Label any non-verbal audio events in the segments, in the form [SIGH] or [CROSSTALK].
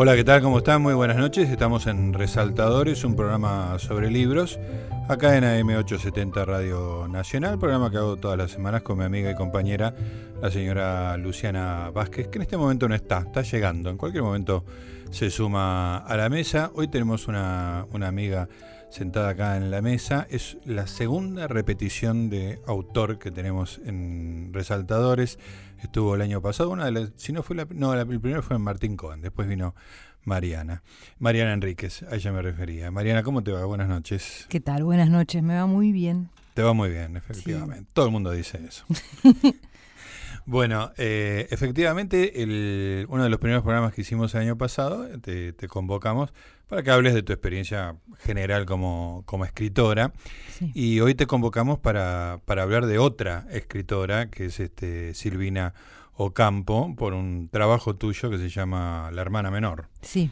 Hola, ¿qué tal? ¿Cómo están? Muy buenas noches. Estamos en Resaltadores, un programa sobre libros, acá en AM870 Radio Nacional, programa que hago todas las semanas con mi amiga y compañera, la señora Luciana Vázquez, que en este momento no está, está llegando. En cualquier momento se suma a la mesa. Hoy tenemos una, una amiga sentada acá en la mesa. Es la segunda repetición de autor que tenemos en Resaltadores. Estuvo el año pasado, una de las, si no fue la, no, el primero fue Martín Cohen, después vino Mariana. Mariana Enríquez, a ella me refería. Mariana, ¿cómo te va? Buenas noches. ¿Qué tal? Buenas noches, me va muy bien. Te va muy bien, efectivamente. Todo el mundo dice eso. [LAUGHS] Bueno, eh, efectivamente, el, uno de los primeros programas que hicimos el año pasado, te, convocamos para que hables de tu experiencia general como, como escritora. Y hoy te convocamos para, para, hablar de otra escritora, que es este Silvina Ocampo, por un trabajo tuyo que se llama La hermana menor. Sí.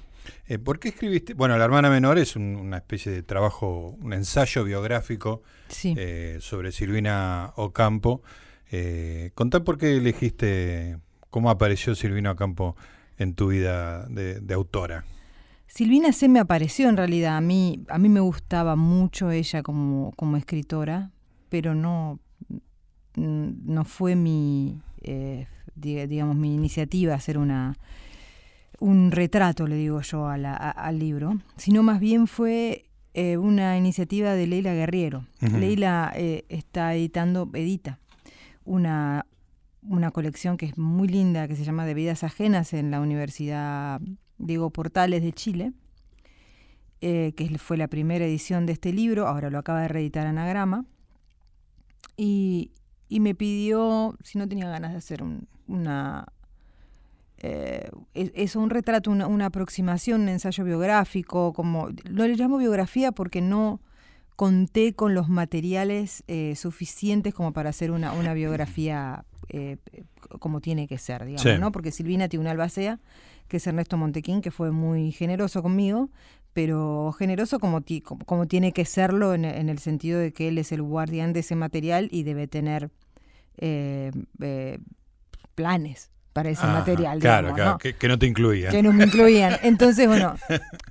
Eh, ¿Por qué escribiste? Bueno, La hermana menor es una especie de trabajo, un ensayo biográfico eh, sobre Silvina Ocampo. Eh, contá por qué elegiste, cómo apareció Silvina Ocampo en tu vida de, autora. Silvina se me apareció en realidad. A mí, a mí me gustaba mucho ella como, como escritora, pero no, no fue mi, eh, digamos, mi iniciativa hacer una, un retrato, le digo yo, al libro, sino más bien fue eh, una iniciativa de Leila Guerriero. Leila eh, está editando, edita una, una colección que es muy linda, que se llama De Vidas Ajenas en la Universidad Diego Portales de Chile, eh, que fue la primera edición de este libro, ahora lo acaba de reeditar Anagrama, y, y me pidió si no tenía ganas de hacer un, una... Eh, es, un retrato, una, una, aproximación, un ensayo biográfico, como lo le llamo biografía porque no, conté con los materiales eh, suficientes como para hacer una, una biografía eh, como tiene que ser, digamos, ¿no? Porque Silvina tiene una albacea, que es Ernesto Montequín, que fue muy generoso conmigo, pero generoso como, como, tiene que serlo en, el sentido de que él es el guardián de ese material y debe tener eh, planes para ese material. Claro, claro, Que, no te incluían. Que no me incluían. [LAUGHS] Entonces, bueno,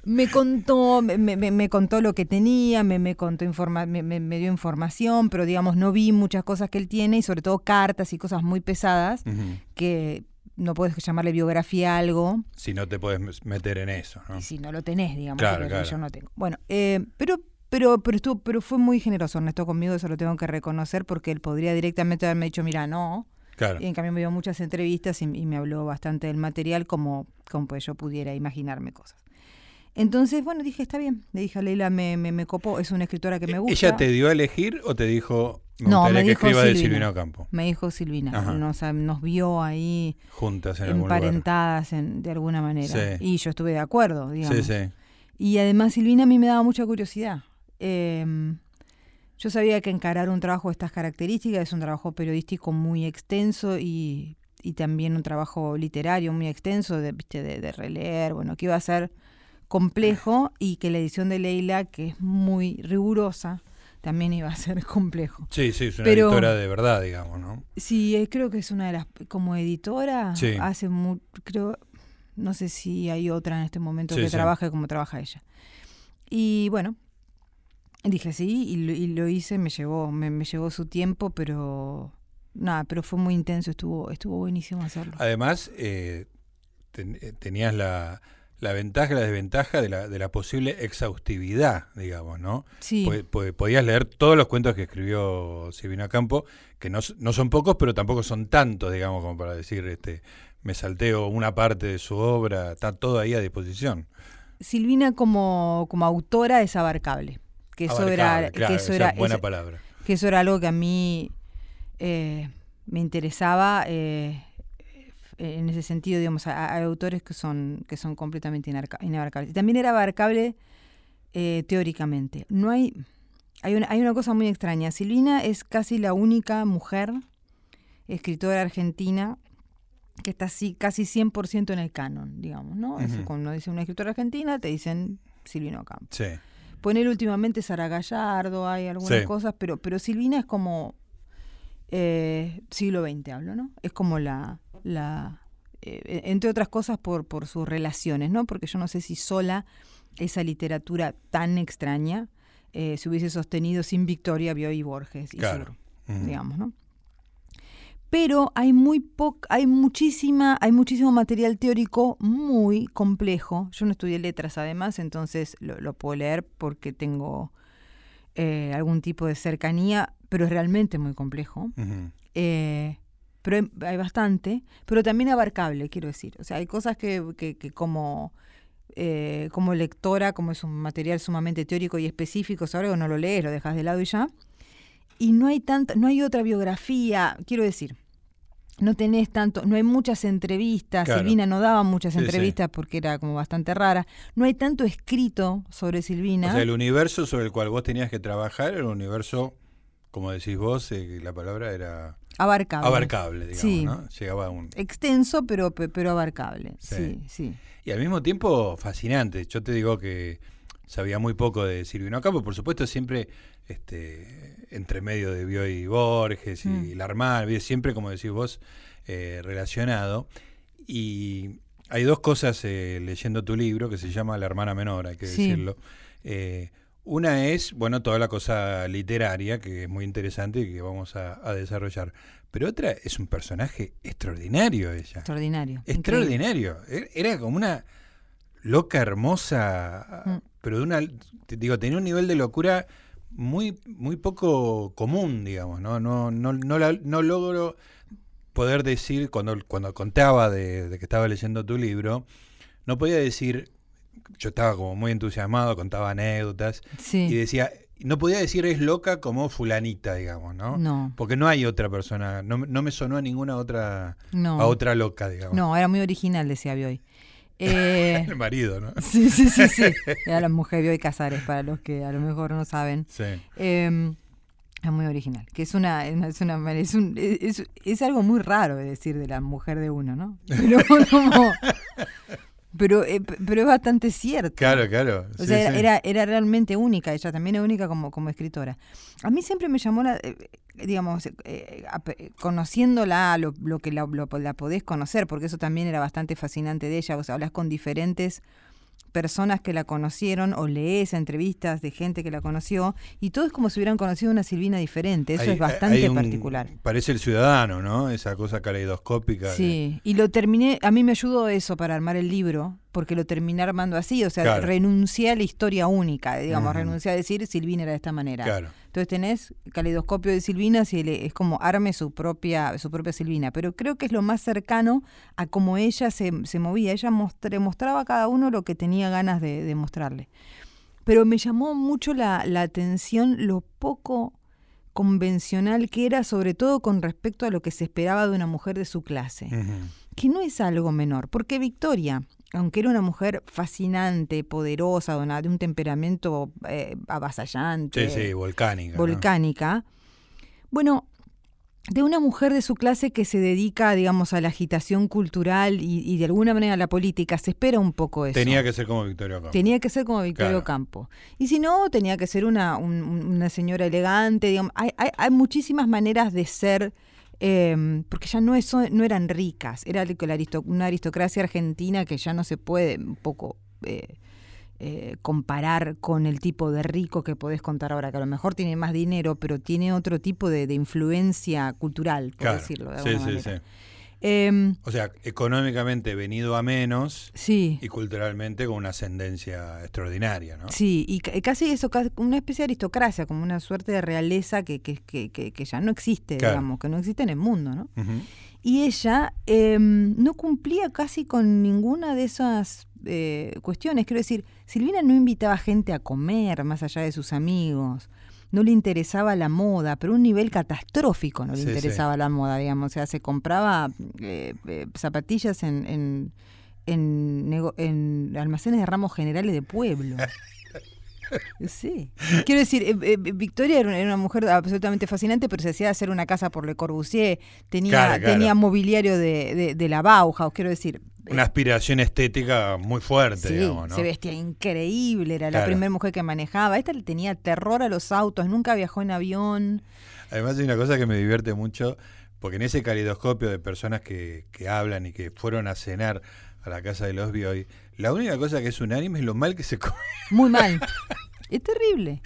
me contó, me, me, contó lo que tenía, me, me contó informa me, me, dio información, pero digamos, no vi muchas cosas que él tiene y sobre todo cartas y cosas muy pesadas que no puedes llamarle biografía a algo. Si no te puedes meter en eso, ¿no? Y si no lo tenés, digamos, claro, yo no tengo. Bueno, eh, pero pero, pero, estuvo, pero fue muy generoso Ernesto conmigo, eso lo tengo que reconocer, porque él podría directamente haberme dicho, mira, no, y en cambio me dio muchas entrevistas y, me habló bastante del material como, como pues yo pudiera imaginarme cosas. Entonces, bueno, dije, está bien. Le dije a Leila, me, me, copó, es una escritora que me gusta. ¿Ella te dio a elegir o te dijo, me no, me que escriba de Silvina Ocampo? Me dijo Silvina. Nos, nos, vio ahí. Juntas en Emparentadas en, de alguna manera. Y yo estuve de acuerdo, digamos. Sí, sí. Y además Silvina a mí me daba mucha curiosidad. Eh, yo sabía que encarar un trabajo de estas características es un trabajo periodístico muy extenso y, también un trabajo literario muy extenso de, de, releer, bueno, que iba a ser complejo y que la edición de Leila, que es muy rigurosa, también iba a ser [LAUGHS] complejo. Sí, sí, es una editora de verdad, digamos, ¿no? Sí, eh, creo que es una de las, como editora, hace muy, creo, no sé si hay otra en este momento que trabaje como trabaja ella. Y bueno, Dije sí y lo, hice, me llevó, me, llevó su tiempo, pero nada, pero fue muy intenso, estuvo, estuvo buenísimo hacerlo. Además, eh, eh, tenías la, la ventaja y la desventaja de la, de la posible exhaustividad, digamos, ¿no? Sí. podías leer todos los cuentos que escribió Silvina Campo, que no, no, son pocos, pero tampoco son tantos, digamos, como para decir, este, me salteo una parte de su obra, está todo ahí a disposición. Silvina como, como autora es abarcable que eso era, que eso era buena palabra. Que eso era algo que a mí eh, me interesaba eh, en ese sentido, digamos, hay autores que son, que son completamente inabarcables. Y también era abarcable eh, teóricamente. No hay, hay una, hay una cosa muy extraña. Silvina es casi la única mujer escritora argentina que está así, casi 100% en el canon, digamos, ¿no? cuando dice una escritora argentina, te dicen Silvino Campo. Sí. Poner últimamente Sara Gallardo, hay algunas cosas, pero, pero Silvina es como eh, siglo XX hablo, ¿no? Es como la, la eh, entre otras cosas por, por sus relaciones, ¿no? Porque yo no sé si sola esa literatura tan extraña eh, se hubiese sostenido sin Victoria, Bioy y Borges y Claro. Sur, digamos, ¿no? Pero hay muy poca, hay muchísima, hay muchísimo material teórico muy complejo. Yo no estudié letras además, entonces lo, lo puedo leer porque tengo eh, algún tipo de cercanía, pero es realmente muy complejo. Eh, pero hay, hay bastante, pero también abarcable, quiero decir. O sea, hay cosas que, que- que como, eh, como lectora, como es un material sumamente teórico y específico, sobre algo no lo lees, lo dejas de lado y ya. Y no hay tanta, no hay otra biografía, quiero decir. No tenés tanto, no hay muchas entrevistas, Claro. Silvina no daba muchas Sí, sí. entrevistas porque era como bastante rara. No hay tanto escrito sobre Silvina. O sea, el universo sobre el cual vos tenías que trabajar era un universo, como decís vos, eh, la palabra era abarcable. abarcable, digamos, Sí. ¿no? Llegaba a un... Extenso, pero, pe- pero abarcable. Sí. sí. sí. Y al mismo tiempo fascinante. Yo te digo que sabía muy poco de Silvino Campo, por supuesto siempre este, entre medio de Bioy y Borges y Mm. Larmar, siempre como decís vos, eh, relacionado. Y hay dos cosas eh, leyendo tu libro que se llama La hermana menor, hay que Sí. decirlo. Eh, una es, bueno, toda la cosa literaria, que es muy interesante y que vamos a, a desarrollar. Pero otra es un personaje extraordinario ella. Extraordinario. Extraordinario. E- Era como una loca hermosa, Mm. pero de una, te digo, tenía un nivel de locura muy, muy poco común, digamos, ¿no? No, no, no, la- no logro poder decir, cuando, cuando contaba de, de que estaba leyendo tu libro, no podía decir, yo estaba como muy entusiasmado, contaba anécdotas, y Sí. decía, no podía decir es loca como fulanita, digamos, ¿no? No, Porque no hay otra persona, no, me- no me sonó a ninguna otra, no. a otra loca, digamos. No, era muy original, decía Bioy. [LAUGHS] Eh, El marido, ¿no? sí, sí, sí, sí. [LAUGHS] Era la mujer Bioy Casares, para los que a lo mejor no saben. Sí. Eh, es muy original. Que es una, es una es, un- es, es algo muy raro de decir de la mujer de uno, ¿no? Pero como- [LAUGHS] pero, eh, pero es bastante cierto. Claro, claro. O sea, era, sí. era, era realmente única, ella también es única como, como escritora. A mí siempre me llamó la, eh, digamos, eh, eh, conociéndola, lo, lo que la, lo- la podés conocer, porque eso también era bastante fascinante de ella, sea, hablas con diferentes personas que la conocieron o lees entrevistas de gente que la conoció y todo es como si hubieran conocido una Silvina diferente, eso Hay- es bastante hay un- particular. Parece el ciudadano, ¿no? Esa cosa caleidoscópica. de- Sí, y lo terminé, a mí me ayudó eso para armar el libro, porque lo terminé armando así, o sea, Claro. renuncié a la historia única, digamos, renuncié a decir Silvina era de esta manera. Claro. Entonces tenés caleidoscopio de Silvina, si le- es como arme su propia, su propia Silvina, pero creo que es lo más cercano a cómo ella se, se movía, ella mostre- mostraba a cada uno lo que tenía ganas de, de mostrarle. Pero me llamó mucho la, la atención lo poco convencional que era, sobre todo con respecto a lo que se esperaba de una mujer de su clase. Que no es algo menor, porque Victoria, aunque era una mujer fascinante, poderosa, de, un temperamento eh, avasallante, Sí, sí, volcánica. ¿no? volcánica, bueno, de una mujer de su clase que se dedica, digamos, a la agitación cultural y, y de alguna manera a la política, se espera un poco eso. Tenía que ser como Victoria Ocampo. Tenía que ser como Victoria Claro. Ocampo. Y si no, tenía que ser una, un- un- una señora elegante. Digamos. Hay, hay, hay muchísimas maneras de ser, eh, porque ya no, es, no eran ricas. Era una aristocracia argentina que ya no se puede un poco eh, eh, comparar con el tipo de rico que podés contar ahora, que a lo mejor tiene más dinero, pero tiene otro tipo de, de influencia cultural, por Claro. decirlo de Sí, alguna sí, manera. sí. Eh, O sea, económicamente venido a menos sí. y culturalmente con una ascendencia extraordinaria, ¿no? Sí, y ca- casi eso, una especie de aristocracia, como una suerte de realeza que, que, que, que- que ya no existe, Claro. digamos, que no existe en el mundo, ¿no? Y ella eh, no cumplía casi con ninguna de esas eh, cuestiones. Quiero decir, Silvina no invitaba gente a comer más allá de sus amigos. No le interesaba la moda, pero a un nivel catastrófico no le Sí, sí. interesaba la moda, digamos. O sea, se compraba eh, eh, zapatillas en, en, en, en almacenes de ramos generales de pueblo. [LAUGHS] Sí. Quiero decir, eh, eh, Victoria era una, era una mujer absolutamente fascinante, pero se hacía hacer una casa por Le Corbusier, tenía, Claro, claro. tenía mobiliario de, de, de la Bauhaus, quiero decir. Una aspiración estética muy fuerte, Sí, digamos, ¿no? se vestía increíble, era la primera mujer que manejaba. Esta le tenía terror a los autos, nunca viajó en avión. Además hay una cosa que me divierte mucho porque en ese calidoscopio de personas que, que hablan y que fueron a cenar a la casa de los hoy, la única cosa que es unánime es lo mal que se come. Muy mal. [LAUGHS] es terrible.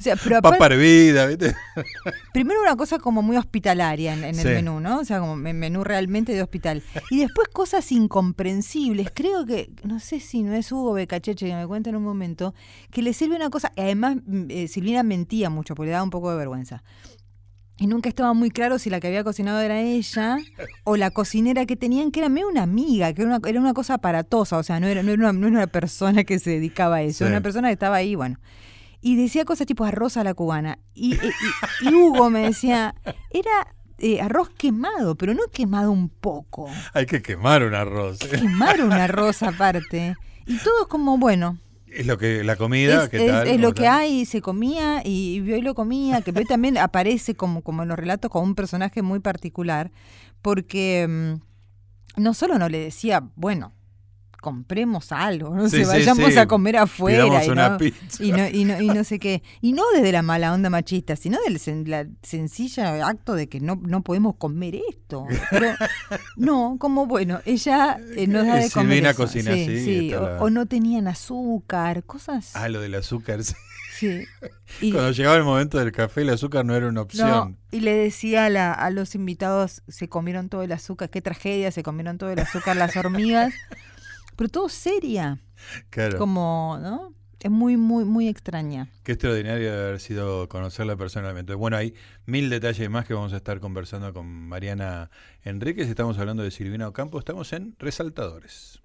O sea, pero Papa hervida, ¿viste? [LAUGHS] Primero una cosa como muy hospitalaria en, el menú, ¿no? O sea, como menú realmente de hospital. Y después cosas incomprensibles. Creo que, no sé si no es Hugo Becacheche que me cuenta en un momento, que le sirve una cosa, además mm, eh, Silvina mentía mucho porque le daba un poco de vergüenza. Y nunca estaba muy claro si la que había cocinado era ella o la cocinera que tenían, que era medio una amiga, que era una, era una cosa aparatosa, o sea, no era, no era, una, no era una persona que se dedicaba a eso, era una persona que estaba ahí, bueno y decía cosas tipo arroz a la cubana. Y, Hugo me decía, era eh, arroz quemado, pero no quemado un poco. Hay que quemar un arroz. Quemar un arroz aparte. Y todo como, bueno. Es lo que la comida, es, Es, lo que hay, se comía y y lo comía, que también aparece como, como en los relatos como un personaje muy particular, porque mm, no solo no le decía, bueno, compremos algo, no sé, [LAUGHS] vayamos a comer afuera y, no, Y, no, y, no, sé qué. Y no desde la mala onda machista, sino del la sencilla acto de que no, no podemos comer esto. Pero, [LAUGHS] no, como bueno, ella eh, nos da de comer. Eso. cocina sí, o, no tenían azúcar, cosas. Ah, lo del azúcar, sí. Sí. Cuando llegaba el momento del café, el azúcar no era una opción. y le decía a, a, los invitados, se comieron todo el azúcar, qué tragedia, se comieron todo el azúcar las hormigas [LAUGHS] pero todo seria. Claro. Como, ¿no? Es muy, muy, muy extraña. Qué extraordinario haber sido conocerla personalmente. Bueno, hay mil detalles más que vamos a estar conversando con Mariana Enríquez. Estamos hablando de Silvina Ocampo. Estamos en Resaltadores.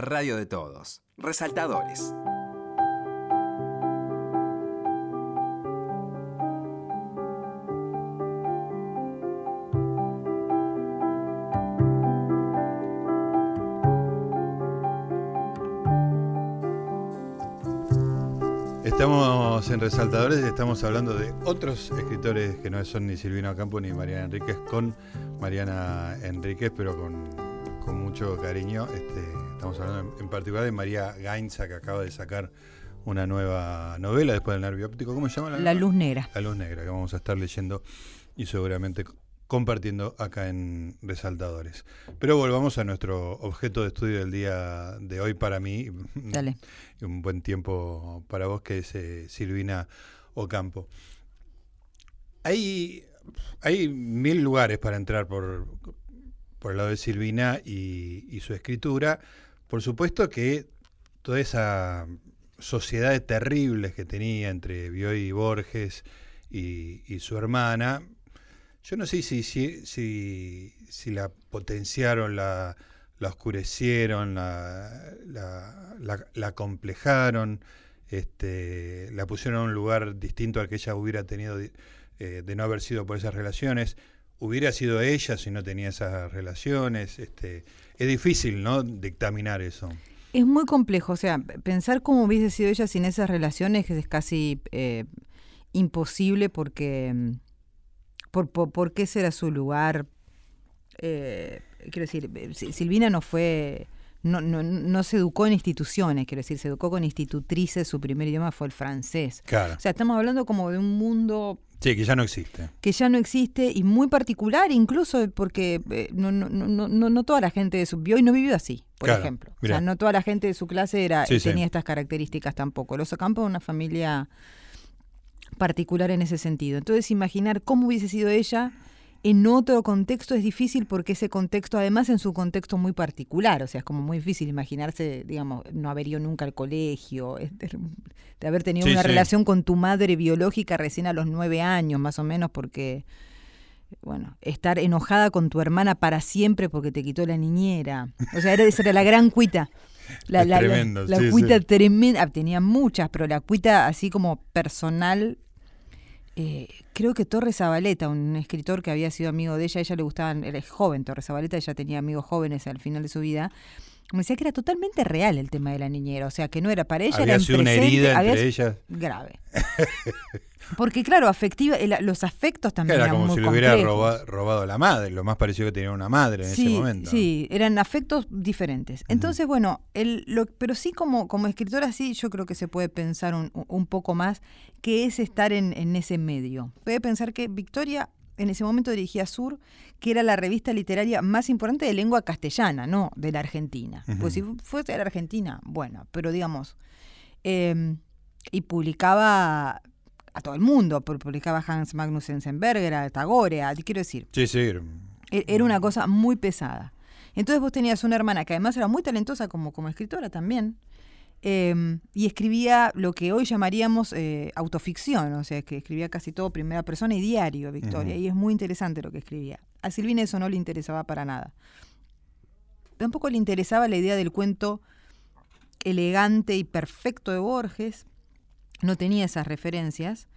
Radio de todos. Resaltadores. Estamos en Resaltadores y estamos hablando de otros escritores que no son ni Silvino Campo ni Mariana Enríquez, con Mariana Enríquez, pero con, mucho cariño. Este, estamos hablando en, particular de María Gainza, que acaba de sacar una nueva novela después del nervio óptico. ¿Cómo se llama? La, la Luz Negra. La Luz Negra, que vamos a estar leyendo y seguramente compartiendo acá en Resaltadores. Pero volvamos a nuestro objeto de estudio del día de hoy para mí. Dale. [LAUGHS] Un buen tiempo para vos, que es eh, Silvina Ocampo. Hay, hay mil lugares para entrar por, por el lado de Silvina y, su escritura. Por supuesto que toda esa sociedad de terribles que tenía entre Bioy y Borges y, su hermana, yo no sé si, si, si, la potenciaron, la, oscurecieron, la, complejaron, este, la pusieron a un lugar distinto al que ella hubiera tenido eh, de no haber sido por esas relaciones. Hubiera sido ella si no tenía esas relaciones. Este, es difícil, ¿no? Dictaminar eso. Es muy complejo, o sea, pensar cómo hubiese sido ella sin esas relaciones es casi eh, imposible porque mm, por, por, qué será su lugar. Eh, quiero decir, eh, Silvina no fue, no, no, no, se educó en instituciones, quiero decir, se educó con institutrices, su primer idioma fue el francés. Claro. O sea, estamos hablando como de un mundo... Sí, que ya no existe. Que ya no existe y muy particular incluso porque eh, no, no, no, no, toda la gente de su... y no vivió así, por ejemplo. O sea, no toda la gente de su clase era tenía estas características tampoco. Los Ocampo es una familia particular en ese sentido. Entonces, imaginar cómo hubiese sido ella en otro contexto es difícil porque ese contexto, además en su contexto muy particular, o sea, es como muy difícil imaginarse, digamos, no haber ido nunca al colegio, de haber tenido una relación con tu madre biológica recién a los nueve años, más o menos, porque, bueno, estar enojada con tu hermana para siempre porque te quitó la niñera. O sea, era, esa era la gran cuita. La, la, la, cuita tremenda, tenía muchas, pero la cuita así como personal eh, creo que Torres Zabaleta, un escritor que había sido amigo de ella, ella le gustaban, era joven Torres Zabaleta, ella tenía amigos jóvenes al final de su vida, me decía que era totalmente real el tema de la niñera, o sea, que no era para ella, había era sido una herida entre ellas. Grave. [LAUGHS] Porque claro, afectiva, los afectos también era como si le hubiera robado, la madre, lo más parecido que tenía una madre en ese momento. Sí, eran afectos diferentes. Entonces, bueno, el, lo, pero sí como, como escritora, sí, yo creo que se puede pensar un, un poco más qué es estar en, en ese medio. Puede pensar que Victoria en ese momento dirigía Sur, que era la revista literaria más importante de lengua castellana, no de la Argentina. Pues si fuese de la Argentina, bueno, pero digamos, em, y publicaba a todo el mundo, publicaba Hans Magnus Enzensberger, a Tagore, quiero decir. Sí, sí. E, era una cosa muy pesada. Entonces vos tenías una hermana que además era muy talentosa como, como escritora también, em, y escribía lo que hoy llamaríamos eh, autoficción, o sea, que escribía casi todo primera persona y diario, Victoria, y es muy interesante lo que escribía. A Silvina eso no le interesaba para nada. Tampoco le interesaba la idea del cuento elegante y perfecto de Borges, no tenía esas referencias.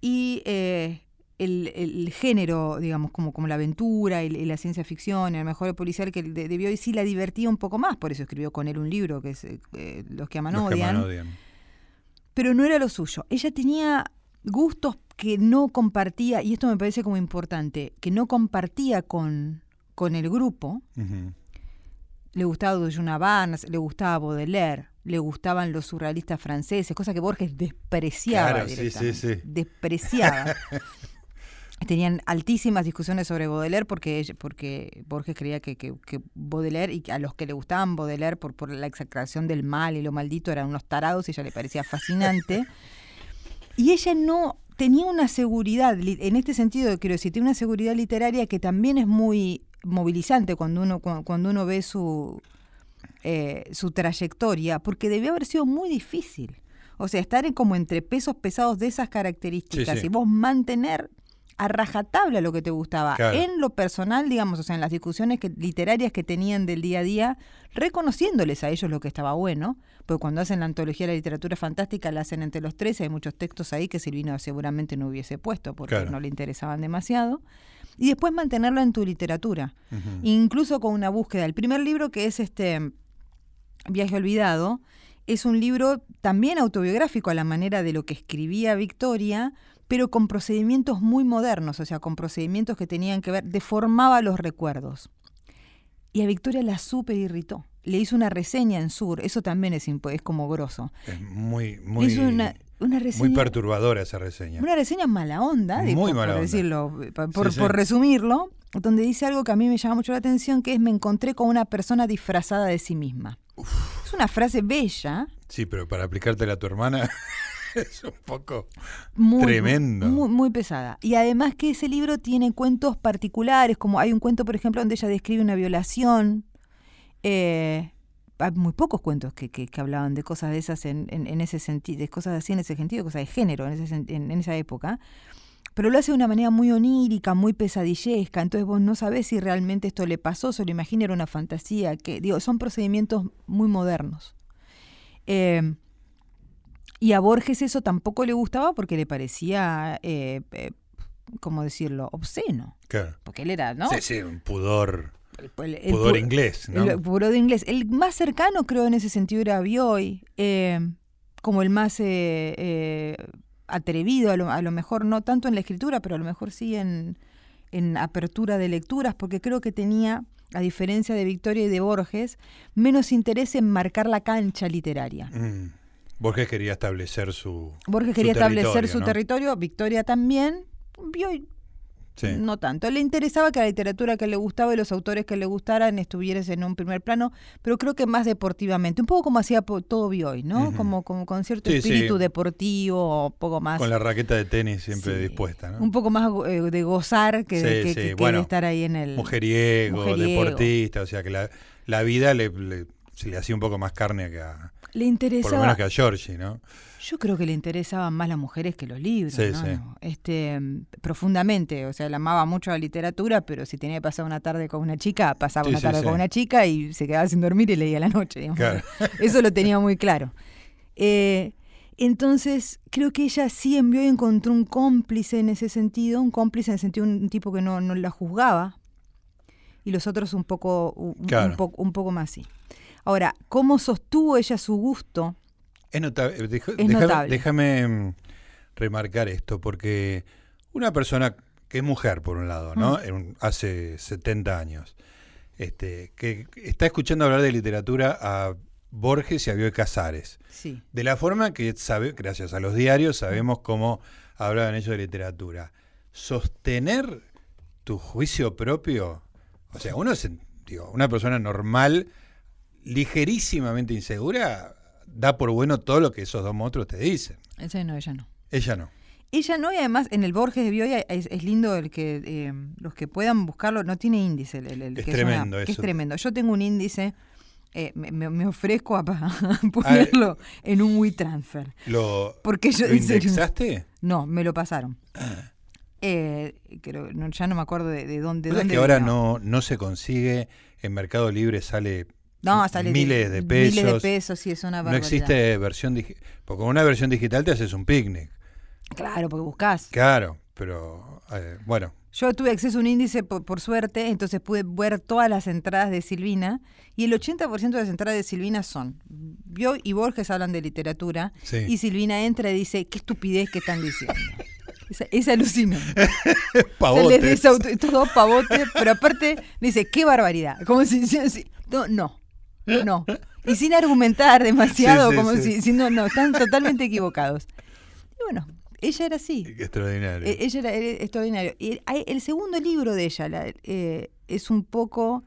Y eh, el, género, digamos, como, como la aventura y, la ciencia ficción, el mejor policial que debió y sí la divertía un poco más, por eso escribió con él un libro que es eh, Los que aman odian. Pero no era lo suyo. Ella tenía gustos que no compartía, y esto me parece como importante, que no compartía con, con el grupo. Le gustaba Dujuna Barnes, le gustaba Baudelaire, le gustaban los surrealistas franceses, cosa que Borges despreciaba Despreciaba. [LAUGHS] Tenían altísimas discusiones sobre Baudelaire porque, porque Borges creía que, que, Baudelaire y a los que le gustaban Baudelaire por, por la exageración del mal y lo maldito eran unos tarados y ella le parecía fascinante. [LAUGHS] y ella no tenía una seguridad, en este sentido quiero decir, tiene una seguridad literaria que también es muy movilizante cuando uno, cuando uno ve su, eh, su trayectoria, porque debió haber sido muy difícil. O sea, estar como entre pesos pesados de esas características y vos mantener a rajatabla lo que te gustaba. Claro. En lo personal, digamos, o sea, en las discusiones que, literarias que tenían del día a día, reconociéndoles a ellos lo que estaba bueno, porque cuando hacen la antología de la literatura fantástica la hacen entre los tres, hay muchos textos ahí que Silvino seguramente no hubiese puesto porque Claro. no le interesaban demasiado. Y después mantenerlo en tu literatura, incluso con una búsqueda. El primer libro que es este Viaje Olvidado, es un libro también autobiográfico a la manera de lo que escribía Victoria, pero con procedimientos muy modernos, o sea, con procedimientos que tenían que ver, deformaba los recuerdos. Y a Victoria la súper irritó. Le hizo una reseña en Sur, eso también es, es como grosso. Es muy, Le muy, hizo una, una reseña. muy perturbadora esa reseña. Una reseña mala onda, Muy por, mala por decirlo, por, por- Sí, sí. por resumirlo, donde dice algo que a mí me llama mucho la atención, que es me encontré con una persona disfrazada de sí misma. Es una frase bella, Sí, pero para aplicártela a tu hermana [LAUGHS] [LAUGHS] es un poco... muy, Tremendo. Muy, muy pesada. Y además que ese libro tiene cuentos particulares, como hay un cuento, por ejemplo, donde ella describe una violación. Eh, hay muy pocos cuentos que, que- que hablaban de cosas de esas en, en- en ese sentido, de cosas así en ese sentido, cosas de género en, ese en esa época. Pero lo hace de una manera muy onírica, muy pesadillesca. Entonces vos no sabés si realmente esto le pasó, se lo imagina, era una fantasía. Que, digo, son procedimientos muy modernos. Eh, y a Borges eso tampoco le gustaba porque le parecía, eh, eh, ¿cómo decirlo?, obsceno. Claro. Porque él era, ¿no? Sí, sí, un pudor, El- el pudor pu- inglés, ¿no? el puro de inglés. El más cercano, creo, en ese sentido era Bioy, eh, como el más eh, eh, atrevido, a lo, a lo mejor no tanto en la escritura, pero a lo mejor sí en, en apertura de lecturas, porque creo que tenía, a diferencia de Victoria y de Borges, menos interés en marcar la cancha literaria. Mm. Borges quería establecer su Borges su quería establecer territorio, su ¿no? territorio, Victoria también, Sí. no tanto. Le interesaba que la literatura que le gustaba y los autores que le gustaran estuvieras en un primer plano, pero creo que más deportivamente, un poco como hacía todo Bioy, ¿no? Como, como con cierto Sí, espíritu sí. deportivo, un poco más... Con la raqueta de tenis siempre dispuesta, ¿no? Un poco más eh, de gozar que, de, que- que- que bueno, de estar ahí en el... Mujeriego, Mujeriego. deportista, o sea que la, la vida le, le- se le hacía un poco más carne que a, Le por lo interesaba... menos que a Georgie, ¿no? Yo creo que le interesaban más las mujeres que los libros, Sí, ¿no? sí. Este, profundamente, o sea, le amaba mucho la literatura, pero si tenía que pasar una tarde con una chica, pasaba Sí, una tarde con una chica y se quedaba sin dormir y leía la noche, digamos. Claro. [LAUGHS] Eso lo tenía muy claro. Eh, entonces, creo que ella sí envió y encontró un cómplice en ese sentido, un cómplice en el sentido de un tipo que no, no la juzgaba, y los otros un poco, un, un Claro. poco, un poco más sí. Ahora, ¿cómo sostuvo ella su gusto? Es notable. deja- Es déjame, notable. déjame, mm, remarcar esto, porque una persona que es mujer, por un lado, ¿no? Mm. Hace 70 años, este, que está escuchando hablar de literatura a Borges y a Bioy Casares. Sí. De la forma que sabe, gracias a los diarios, sabemos cómo hablaban ellos de literatura. Sostener tu juicio propio, o sea, uno digo, una persona normal, ligerísimamente insegura, da por bueno todo lo que esos dos monstruos te dicen. Ese no, ella no. Ella no. Ella no, y además en el Borges de Bioy es, es lindo el que eh, los que puedan buscarlo, no tiene índice. El, Es que tremendo una- que es tremendo. Yo tengo un índice, eh, me, ofrezco a, pa- [LAUGHS] ponerlo en un WeTransfer. ¿Lo, Porque yo, ¿lo serio, indexaste? no, me lo pasaron. Eh, creo- no, ya no me acuerdo de, de dónde. ¿Sabes dónde que ahora no, no se consigue en Mercado Libre, sale No, sale de- miles de pesos. Miles de pesos, sí, es una No barbaridad. existe versión digital. Porque con una versión digital te haces un picnic. Claro, porque buscás. Claro, pero eh, bueno, Yo tuve acceso a un índice por, por suerte, entonces pude ver todas las entradas de Silvina y el 80% de las entradas de Silvina son. Yo y Borges hablan de literatura Sí. y Silvina entra y dice, qué estupidez que están diciendo. [LAUGHS] Es, es alucinante. [LAUGHS] O sea, pavotes. les desauto- estos dos pavotes, pero aparte dice, qué barbaridad. Como si, si- si- no, no, no. Y sin argumentar demasiado, Sí, sí, como sí. si, si no, no, están totalmente equivocados. Y bueno, ella era así. Extraordinario. Eh, Ella era, era extraordinario. Y el segundo libro de ella la- eh, es un poco.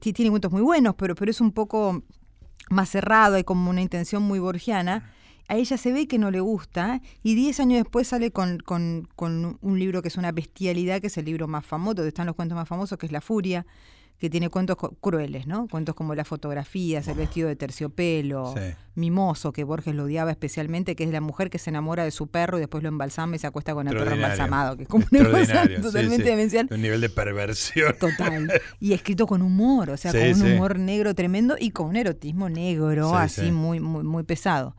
ti- Tiene cuentos muy buenos, pero, pero es un poco más cerrado, hay como una intención muy borgiana. A ella se ve que no le gusta y diez años después sale con, con- con un libro que es una bestialidad, que es el libro más famoso, donde están los cuentos más famosos, que es La Furia, que tiene cuentos crueles, ¿no? Cuentos como las fotografías, el vestido de terciopelo, Mimoso, que Borges lo odiaba especialmente, que es la mujer que se enamora de su perro y después lo embalsama y se acuesta con el perro embalsamado, que es como una cosa totalmente demencial. Un nivel de perversión. Total. [LAUGHS] Y escrito con humor, o sea, con un humor negro tremendo y con un erotismo negro, así muy, muy, muy pesado.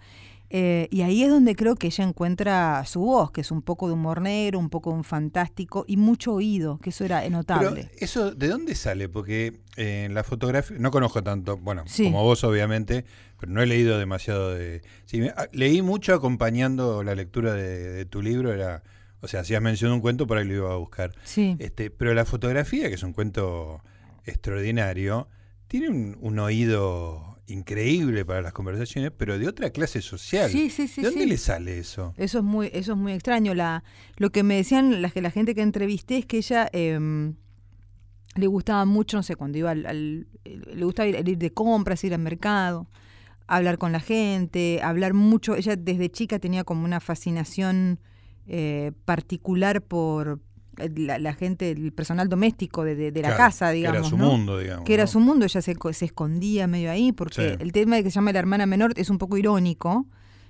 Eh, y ahí es donde creo que ella encuentra su voz, que es un poco de humor negro, un poco de un fantástico y mucho oído, que eso era notable. Pero eso, ¿de dónde sale? Porque eh, en la fotografía, no conozco tanto, bueno, como vos obviamente, pero no he leído demasiado de... Sí, ah, leí mucho acompañando la lectura de, tu libro, era... O sea, si has mencionado un cuento, por ahí lo iba a buscar. Sí. Este, pero la fotografía, que es un cuento extraordinario, tiene un oído increíble para las conversaciones, pero de otra clase social. Sí, sí, sí. ¿De dónde le sale eso? Eso es muy, eso es muy extraño. La, lo que me decían la, la gente que entrevisté es que ella em, le gustaba mucho, no sé, cuando iba al, le gustaba ir, de compras, ir al mercado, hablar con la gente, hablar mucho. Ella desde chica tenía como una fascinación eh, particular por, la, gente, el personal doméstico de, la casa, digamos. Que era su mundo, digamos. Que era su mundo, ella se, se escondía medio ahí, porque el tema de que se llama la hermana menor es un poco irónico,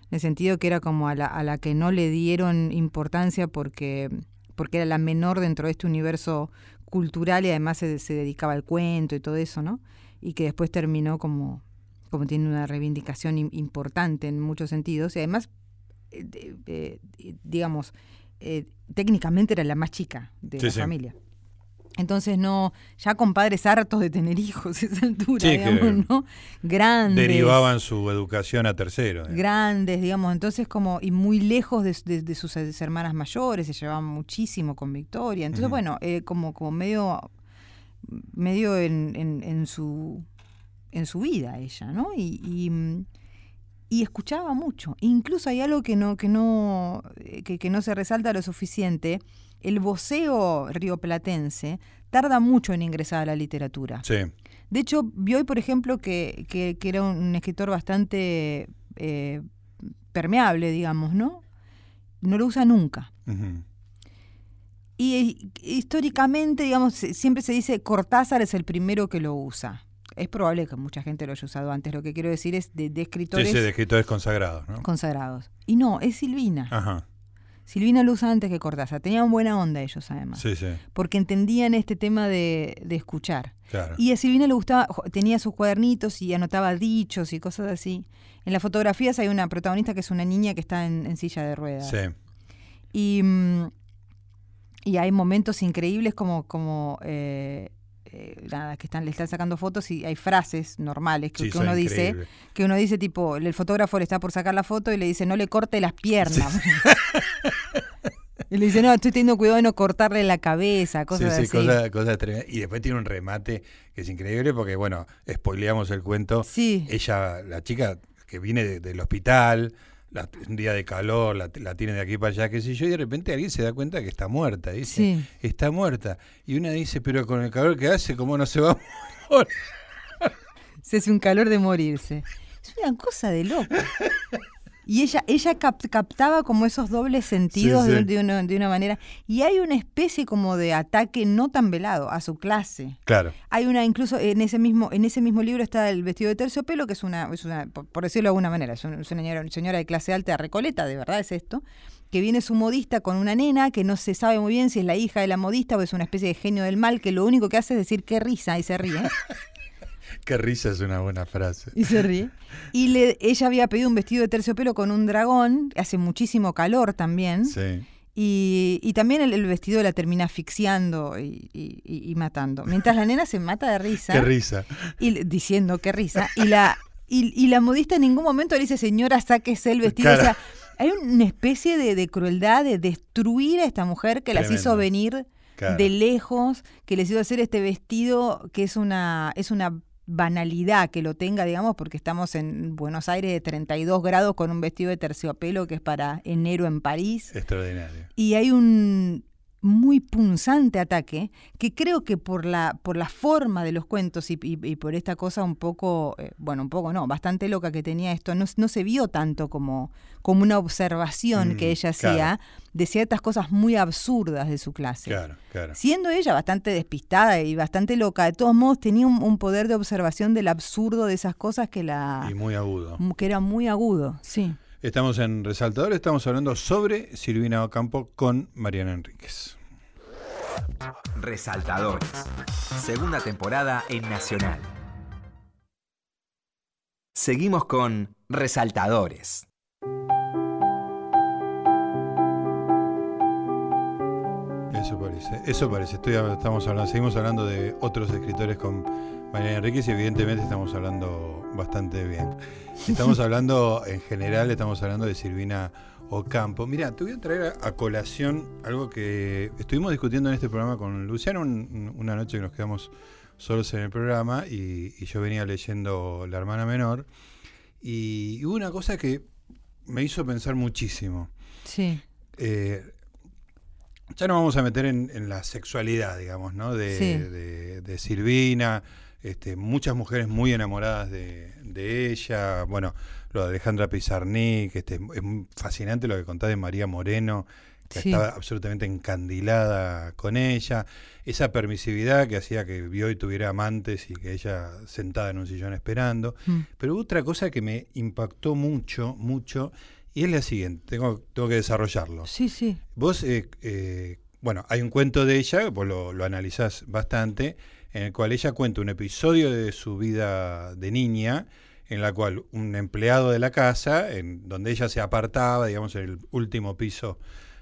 en el sentido que era como a la, a la que no le dieron importancia porque, porque era la menor dentro de este universo cultural y además se, se dedicaba al cuento y todo eso, ¿no? Y que después terminó como, como tiene una reivindicación importante en muchos sentidos y además, eh, digamos, eh, técnicamente era la más chica de la familia. Entonces no, ya con padres hartos de tener [LAUGHS] hijos a esa altura, digamos, ¿no? Grandes. Derivaban su educación a terceros. Grandes, digamos, entonces como, y muy lejos de, sus hermanas mayores, se llevaban muchísimo con Victoria. Entonces, bueno, eh, como, como medio, medio en, en, su en su vida ella, ¿no? y, y escuchaba mucho. Incluso hay algo que no, que no, eh, que, no se resalta lo suficiente. El voceo rioplatense tarda mucho en ingresar a la literatura. Sí. De hecho, vi hoy, por ejemplo, que, que, era un escritor bastante eh, permeable, digamos, ¿no? No lo usa nunca. Y históricamente, digamos, siempre se dice Cortázar es el primero que lo usa. Es probable que mucha gente lo haya usado antes. Lo que quiero decir es de, escritores. Sí, de escritores consagrados, ¿no? Consagrados. Y no, es Silvina. Ajá. Silvina lo usa antes que Cortázar. Tenían buena onda ellos, además. Sí, sí. Porque entendían este tema de, escuchar. Claro. Y a Silvina le gustaba, tenía sus cuadernitos y anotaba dichos y cosas así. En las fotografías hay una protagonista que es una niña que está en, silla de ruedas. Sí. Y, mm, y hay momentos increíbles como, como eh, eh, nada, que están, le están sacando fotos y hay frases normales que, uno dice, que uno dice tipo, el fotógrafo le está por sacar la foto y le dice, no le corte las piernas. [LAUGHS] y le dice, no, estoy teniendo cuidado de no cortarle la cabeza, cosas sí, sí, así. Cosas, Y después tiene un remate que es increíble porque, bueno, spoileamos el cuento. Sí. Ella, la chica que viene del hospital, un día de calor, la, la tienen de aquí para allá, qué sé yo, y de repente alguien se da cuenta que está muerta, dice, está muerta. Y una dice, pero con el calor que hace, ¿cómo no se va a morir? [LAUGHS] Se hace un calor de morirse. Es una cosa de loco. [LAUGHS] Y ella, ella captaba como esos dobles sentidos De, una, de, una, manera. Y hay una especie como de ataque no tan velado a su clase. Claro. Hay una, incluso en ese mismo, en ese mismo libro está el vestido de terciopelo, que es una, es una por decirlo de alguna manera, es una, señora, de clase alta de Recoleta, de verdad es esto que viene su modista con una nena que no se sabe muy bien si es la hija de la modista o es una especie de genio del mal que lo único que hace es decir qué risa y se ríe. [LAUGHS] Qué risa es una buena frase. Y se ríe. Y le, ella había pedido un vestido de terciopelo con un dragón, hace muchísimo calor también. Sí. Y, también el, vestido la termina asfixiando y, matando. Mientras la nena se mata de risa. Qué risa. Y, diciendo qué risa. Y la, y, la modista en ningún momento le dice, señora, sáquese el vestido. O sea, hay una especie de, crueldad de destruir a esta mujer que las hizo venir de lejos, que les hizo hacer este vestido que es una, es una banalidad que lo tenga, digamos, porque estamos en Buenos Aires de 32 grados con un vestido de terciopelo que es para enero en París. Extraordinario. Y hay un muy punzante ataque, que creo que por la, por la forma de los cuentos y, por esta cosa un poco, eh, bueno, un poco no, bastante loca que tenía esto, no, no se vio tanto como, como una observación que mm, ella hacía de ciertas cosas muy absurdas de su clase. Claro, claro. Siendo ella bastante despistada y bastante loca, de todos modos tenía un, poder de observación del absurdo de esas cosas que la... Y muy agudo. Que era muy agudo, sí. Estamos en Resaltador, estamos hablando sobre Silvina Ocampo con Mariana Enríquez. Resaltadores, segunda temporada en Nacional. Seguimos con Resaltadores. Eso parece, eso parece. estamos hablando, seguimos hablando de otros escritores con Mariana Enríquez evidentemente estamos hablando bastante bien. Estamos hablando, en general, estamos hablando de Silvina Ocampo. Mira, te voy a traer a, colación algo que estuvimos discutiendo en este programa con Luciano una noche que nos quedamos solos en el programa y, yo venía leyendo La hermana menor y hubo una cosa que me hizo pensar muchísimo. Sí. Eh, ya no vamos a meter en, la sexualidad, digamos, ¿no? De, de Silvina este, muchas mujeres muy enamoradas de, ella, bueno, lo de Alejandra Pizarnik, este, es fascinante lo que contás de María Moreno, que estaba absolutamente encandilada con ella, esa permisividad que hacía que vio y tuviera amantes y que ella sentada en un sillón esperando. Mm. Pero otra cosa que me impactó mucho, mucho, y es la siguiente, tengo, tengo que desarrollarlo. Sí, sí. Vos, eh, eh, bueno, hay un cuento de ella, vos lo, lo analizás bastante, en el cual ella cuenta un episodio de su vida de niña, en la cual un empleado de la casa, en donde ella se apartaba, digamos, en el último piso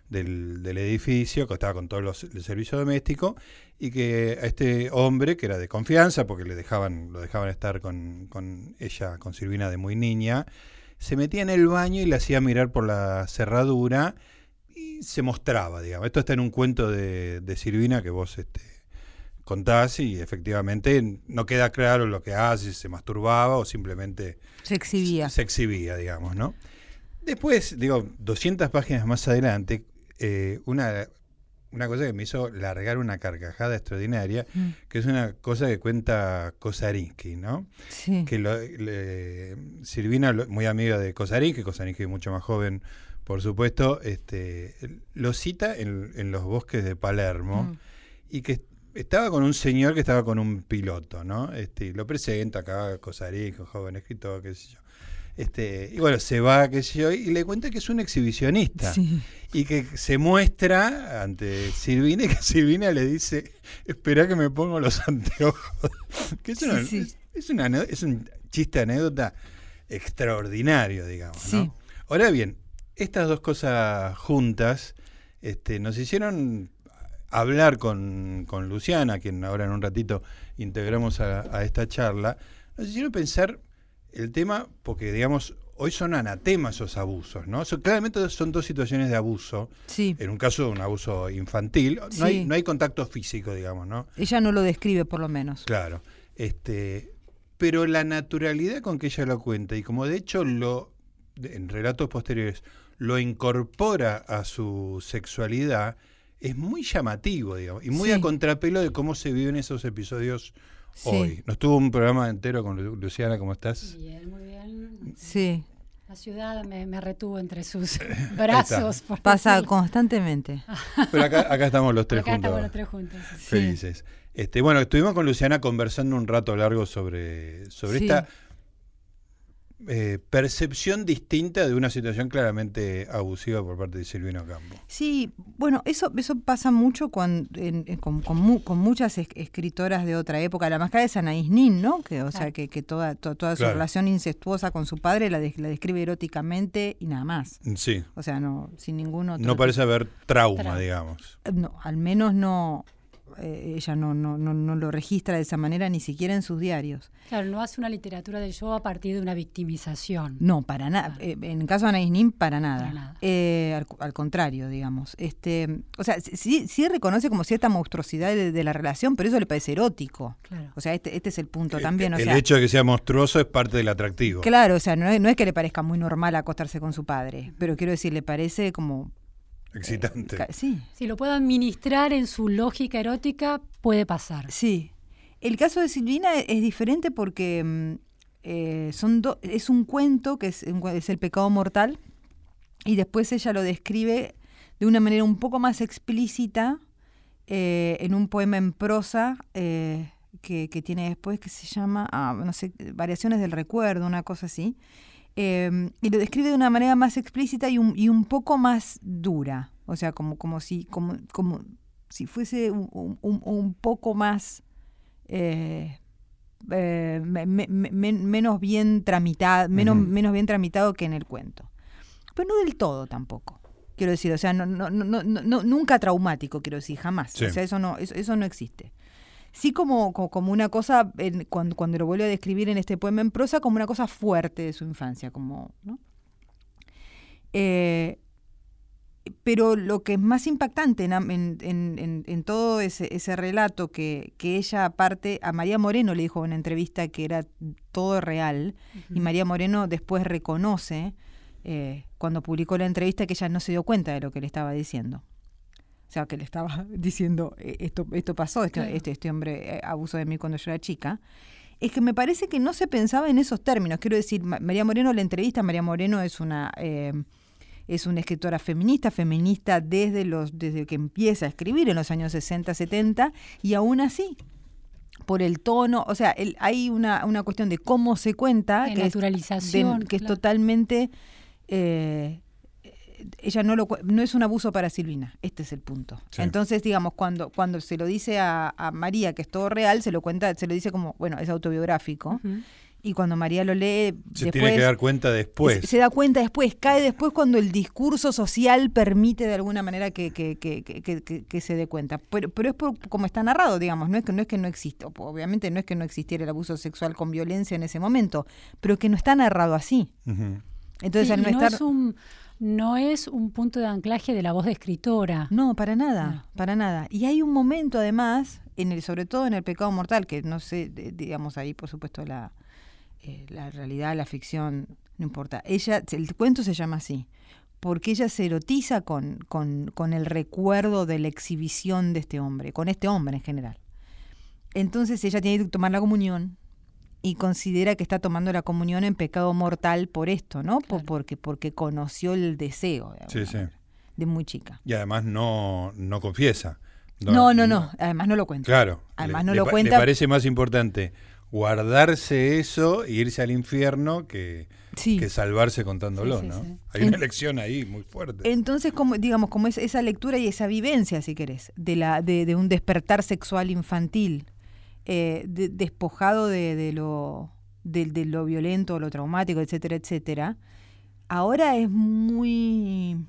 del, edificio, que estaba con todos los el servicio doméstico, y que a este hombre, que era de confianza, porque le dejaban, lo dejaban estar con, con ella, con Silvina de muy niña, se metía en el baño y le hacía mirar por la cerradura y se mostraba, digamos. Esto está en un cuento de, de Silvina que vos este, contás y efectivamente no queda claro lo que hace, si se masturbaba o simplemente se exhibía. Se, exhibía, digamos, ¿no? Después, digo, 200 páginas más adelante, eh, una, una cosa que me hizo largar una carcajada extraordinaria, mm. que es una cosa que cuenta Kosarinsky, ¿no? Sí. Que lo, Silvina, muy amiga de Kosarinsky, Kosarinsky mucho más joven, por supuesto, este, lo cita en, los bosques de Palermo mm. y que estaba con un señor que estaba con un piloto, ¿no? Este, lo presenta acá, Cosarico, joven escritor, qué sé yo. Este, y bueno, se va, qué sé yo, y le cuenta que es un exhibicionista. Y que se muestra ante Silvina y que Silvina le dice, espera que me pongo los anteojos. [LAUGHS] que es, una, es, un chiste anécdota extraordinario, digamos. ¿no? Ahora bien, estas dos cosas juntas este, nos hicieron hablar con, con Luciana, quien ahora en un ratito integramos a, esta charla, nos hicieron pensar el tema, porque digamos, hoy son anatemas esos abusos, ¿no? claramente son dos situaciones de abuso. Sí. En un caso, un abuso infantil. No, hay, no hay contacto físico, digamos, ¿no? Ella no lo describe, por lo menos. Claro. Este, pero la naturalidad con que ella lo cuenta, y como de hecho lo, en relatos posteriores, lo incorpora a su sexualidad, es muy llamativo, digamos, y muy a contrapelo de cómo se viven esos episodios hoy. Nos tuvo un programa entero con Luciana, ¿cómo estás? Bien, muy bien. Sí. La ciudad me, retuvo entre sus [LAUGHS] brazos. Pasa constantemente. [LAUGHS] Pero acá, acá estamos los tres acá juntos. Estamos los tres juntos. Felices. Este, bueno, estuvimos con Luciana conversando un rato largo sobre, sobre esta eh, percepción distinta de una situación claramente abusiva por parte de Silvino Campo. Sí, bueno, eso, eso pasa mucho con, con, muchas escritoras de otra época. La más clara es Anaís Nin, ¿no? Que, o sea, que, que toda, toda su relación incestuosa con su padre la, la, describe eróticamente y nada más. Sí. O sea, no, sin ningún otro. No parece haber trauma, digamos. No, al menos no, eh, ella no, no, no, no, lo registra de esa manera ni siquiera en sus diarios. Claro, no hace una literatura del yo a partir de una victimización. No, para nada. Eh, en el caso de Anaïs Nin, para nada. Eh, al, contrario, digamos. Este, o sea, sí, sí reconoce como cierta monstruosidad de, la relación, pero eso le parece erótico. Claro. O sea, este, este es el punto también. el hecho de que sea monstruoso es parte del atractivo. Claro, o sea, no es, no es que le parezca muy normal acostarse con su padre, pero quiero decir, le parece como excitante. sí, Si lo puedo administrar en su lógica erótica, puede pasar. Sí. El caso de Silvina e- es diferente porque mm, eh, son do- es un cuento que es el pecado mortal y después ella lo describe de una manera un poco más explícita eh, en un poema en prosa eh, que, que tiene después que se llama, ah, no sé, Variaciones del Recuerdo, una cosa así. Eh, y lo describe de una manera más explícita y un, y un poco más dura. O sea, como, como, si, como, como si fuese un, un- un- poco más... eh, eh, me- me- me- menos bien tramitado, menos, menos bien tramitado que en el cuento. Pero no del todo tampoco. Quiero decir, o sea, no, no, no, no, no- nunca traumático, quiero decir, jamás. O sea, eso no, eso, eso no existe. Sí como, como, como una cosa, en- cuando, cuando lo vuelve a describir en este poema en prosa, como una cosa fuerte de su infancia, como, ¿no? Eh, pero lo que es más impactante en, am- en- en- en- en todo ese, ese relato que, que ella aparte, a María Moreno le dijo en una entrevista que era todo real, y María Moreno después reconoce, eh, cuando publicó la entrevista, que ella no se dio cuenta de lo que le estaba diciendo. O sea, que le estaba [LAUGHS] diciendo, "Eh, esto, esto pasó, este, Claro. este, este hombre eh, abusó de mí cuando yo era chica. Es que me parece que no se pensaba en esos términos. Quiero decir, Ma- María Moreno, la entrevista, María Moreno es una... eh, es una escritora feminista, feminista desde, los, desde que empieza a escribir en los años 60, 70, y aún así, por el tono, o sea, el- hay una, una cuestión de cómo se cuenta, De que es, naturalización, de- que es totalmente... eh, ella no lo cu- no es un abuso para Silvina, este es el punto. Sí. Entonces, digamos, cuando, cuando se lo dice a, a María que es todo real, se lo cuenta, se lo dice como, bueno, es autobiográfico. Y cuando María lo lee, Se después, tiene que dar cuenta después. se, se da cuenta después, cae después cuando el discurso social permite de alguna manera que, que- que- que- que- que- que se dé cuenta. Pero, pero es por, como está narrado, digamos, no es, que, no es que no exista, obviamente no es que no existiera el abuso sexual con violencia en ese momento, pero que no está narrado así. Entonces Sí, al no, no, estar... es un, no es un punto de anclaje de la voz de escritora. No, para nada, No. para nada. Y hay un momento además, en el, sobre todo en el pecado mortal, que no sé, digamos ahí por supuesto la, eh, la realidad, la ficción, no importa. Ella, el cuento se llama así, porque ella se erotiza con, con, con el recuerdo de la exhibición de este hombre, con este hombre en general. Entonces ella tiene que tomar la comunión y considera que está tomando la comunión en pecado mortal por esto, ¿no? Por- porque, porque conoció el deseo de, Sí, alguna sí. manera, de muy chica. Y además no, no confiesa. No, no, no, Además no lo cuenta. Claro. Además le- no le lo cuenta. Le parece más importante guardarse eso e irse al infierno que, Sí. que salvarse contándolo, Sí, sí, ¿no? Hay una lección ahí muy fuerte. Entonces, como, digamos, como es esa lectura y esa vivencia, si querés, de, la, de, de un despertar sexual infantil, eh, de- despojado de, de lo, de, de lo violento, lo traumático, etcétera, etcétera, ahora es muy...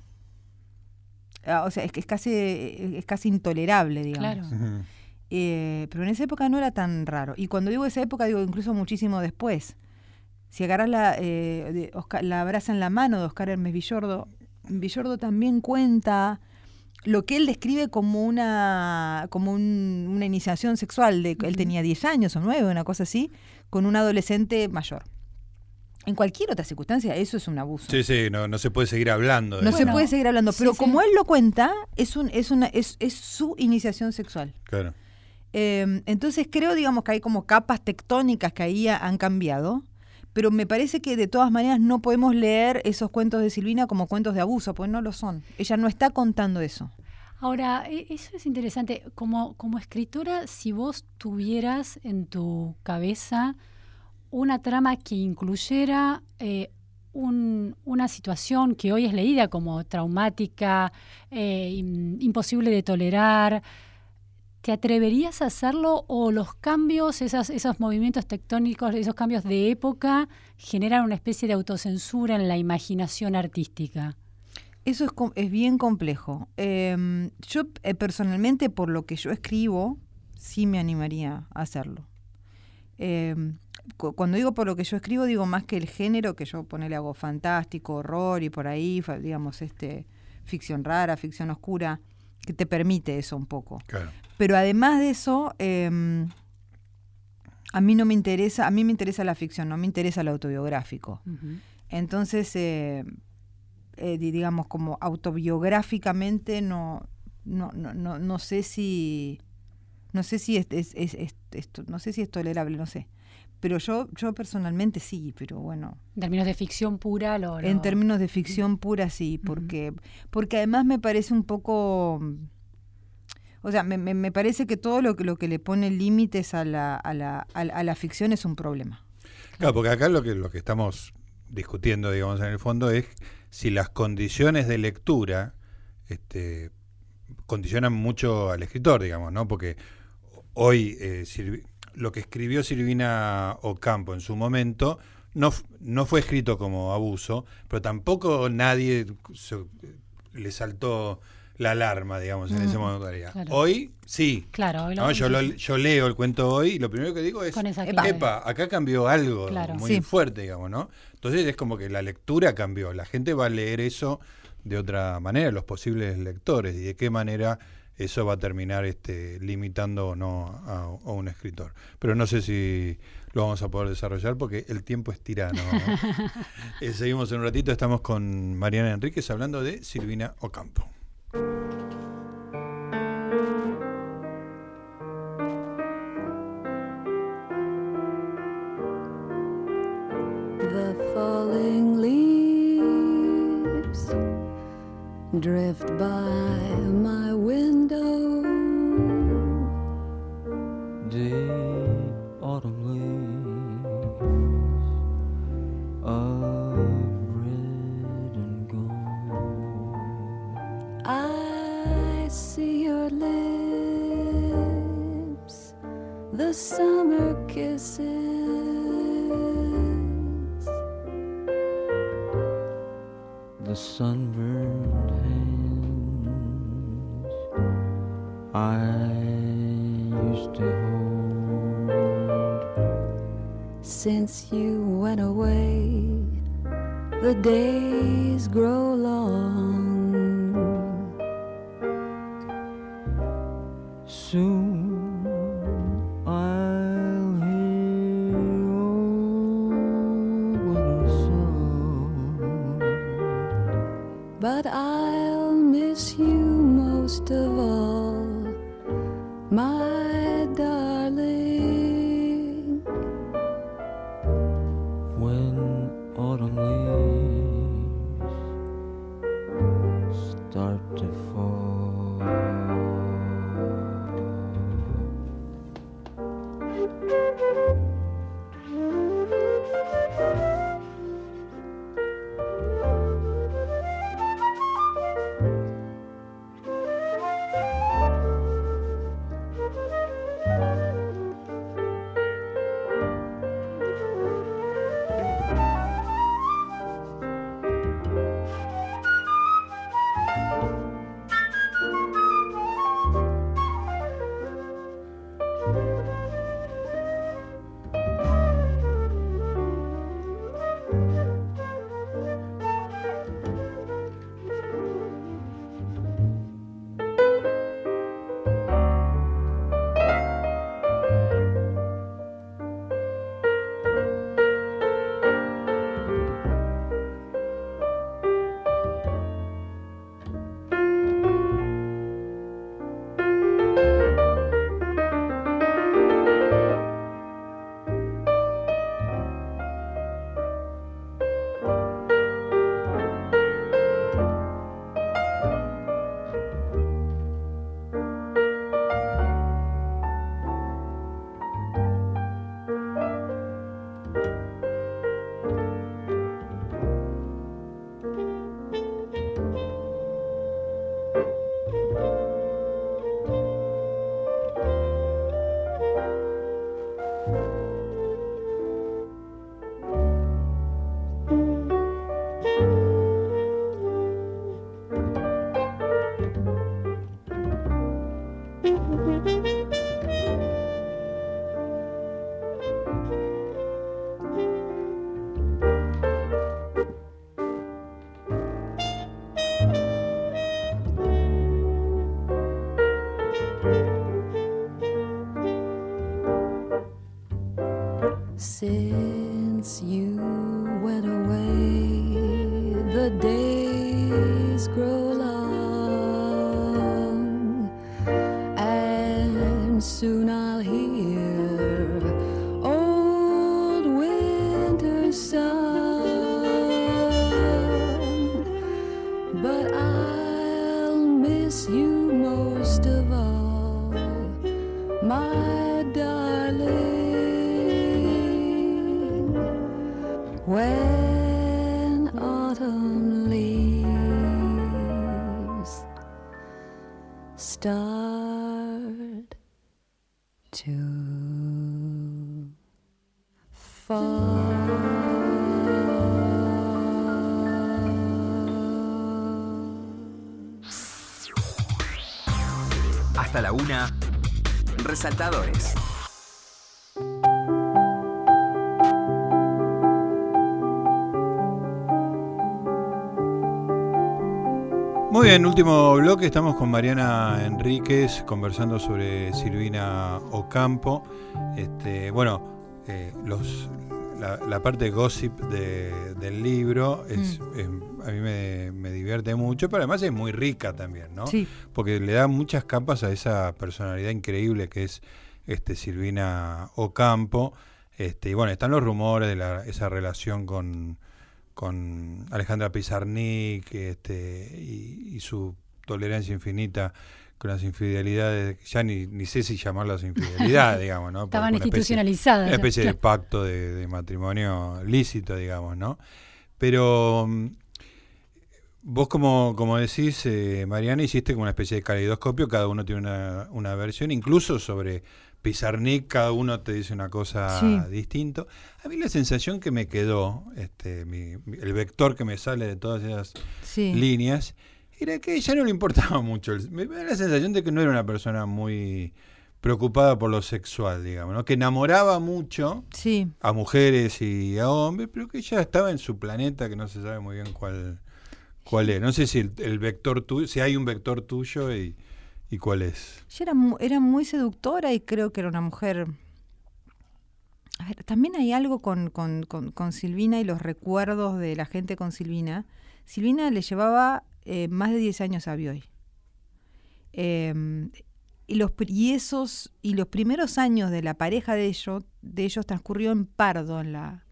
ah, O sea, es que es casi, es casi intolerable, digamos. Claro. Eh, pero en esa época no era tan raro. Y cuando digo esa época, digo incluso muchísimo después. Si agarras la, eh, Oscar- la brasa en la mano de Oscar Hermes Villordo, Villordo también cuenta lo que él describe como una, como un- una iniciación sexual. De, Él tenía 10 años o 9, una cosa así, con un adolescente mayor. En cualquier otra circunstancia, eso es un abuso. Sí, sí, no, no se puede seguir hablando de No eso. se Bueno, puede seguir hablando, pero sí. como él lo cuenta, es, un, es, una, es, es su iniciación sexual. Claro. Eh, entonces creo, digamos, que hay como capas tectónicas que ahí ha- han cambiado, pero me parece que de todas maneras no podemos leer esos cuentos de Silvina como cuentos de abuso, pues no lo son. Ella no está contando eso. Ahora, e- eso es interesante. Como, como escritora, si vos tuvieras en tu cabeza una trama que incluyera eh, un- una situación que hoy es leída como traumática, eh, im- imposible de tolerar, ¿te atreverías a hacerlo o los cambios, esos movimientos tectónicos, esos cambios de época, generan una especie de autocensura en la imaginación artística? Eso es, bien complejo. Eh, yo eh, personalmente, por lo que yo escribo, sí me animaría a hacerlo. Cu- cuando digo por lo que yo escribo, digo más que el género, que yo ponele hago fantástico, horror y por ahí, digamos, este ficción rara, ficción oscura, que te permite eso un poco. Claro. Pero además de eso, eh, a mí no me interesa, a mí me interesa la ficción, no me interesa lo autobiográfico. Entonces, eh, eh, digamos, como autobiográficamente, no, no, no, no, no sé si, no sé si es, es, es, esto, no sé si es tolerable, no sé. Pero yo, yo personalmente sí, pero bueno. En términos de ficción pura, lo. En términos de ficción pura, sí, porque, porque además me parece un poco. O sea, me, me, parece que todo lo, lo que le pone límites a la, a, la, a, la ficción es un problema. Claro, porque acá lo que, lo que estamos discutiendo, digamos, en el fondo es si las condiciones de lectura este, condicionan mucho al escritor, digamos, ¿no? Porque hoy eh, lo que escribió Silvina Ocampo en su momento no, no fue escrito como abuso, pero tampoco nadie le saltó la alarma, digamos, en ese momento. Hoy sí. Claro, yo, yo, leo el cuento hoy y lo primero que digo es, epa, acá cambió algo muy fuerte, digamos, ¿no? Entonces es como que la lectura cambió, la gente va a leer eso de otra manera, los posibles lectores, y de qué manera eso va a terminar este, limitando o no a, un escritor. Pero no sé si lo vamos a poder desarrollar porque el tiempo es tirano. [LAUGHS] Eh, seguimos en un ratito, estamos con Mariana Enríquez hablando de Silvina Ocampo. Drift by my window. Deep autumn leaves of red and gold. I see your lips, the summer kisses. The hands I used to hold. Since you went away, the days grow Since you último bloque. Estamos con Mariana Enríquez conversando sobre Silvina Ocampo. Este, bueno, eh, los, la, la parte gossip de- del libro es, Mm. es- a mí me, me divierte mucho, pero además es muy rica también, ¿no? Sí, Porque le da muchas capas a esa personalidad increíble que es este Silvina Ocampo. Este, y bueno, están los rumores de la- esa relación con, con Alejandra Pizarnik este, y, y su tolerancia infinita con las infidelidades, ya ni, ni sé si llamarlas infidelidad, [LAUGHS] digamos, ¿no? Estaban Porque una especie- institucionalizadas. una especie de pacto de, de matrimonio lícito, digamos, ¿no? Pero mm, vos, como, como decís, eh, Mariana, hiciste como una especie de caleidoscopio, cada uno tiene una, una versión, incluso sobre Pizarnik, cada uno te dice una cosa Sí. distinto. A mí la sensación que me quedó, este, mi- el vector que me sale de todas esas sí. líneas, era que ella no le importaba mucho. Me da la sensación de que no era una persona muy preocupada por lo sexual, digamos, ¿no? que enamoraba mucho Sí, a mujeres y a hombres, pero que ella estaba en su planeta que no se sabe muy bien cuál cuál es. No sé si el, el vector tuyo, si hay un vector tuyo y, y cuál es. ella era, era muy seductora y creo que era una mujer... A ver, también hay algo con, con, con- con Silvina y los recuerdos de la gente con Silvina. Silvina le llevaba eh, más de 10 años a Bioy. Eh, y, los, y esos, y los primeros años de la pareja de ellos, de ellos transcurrió en Pardo, en la,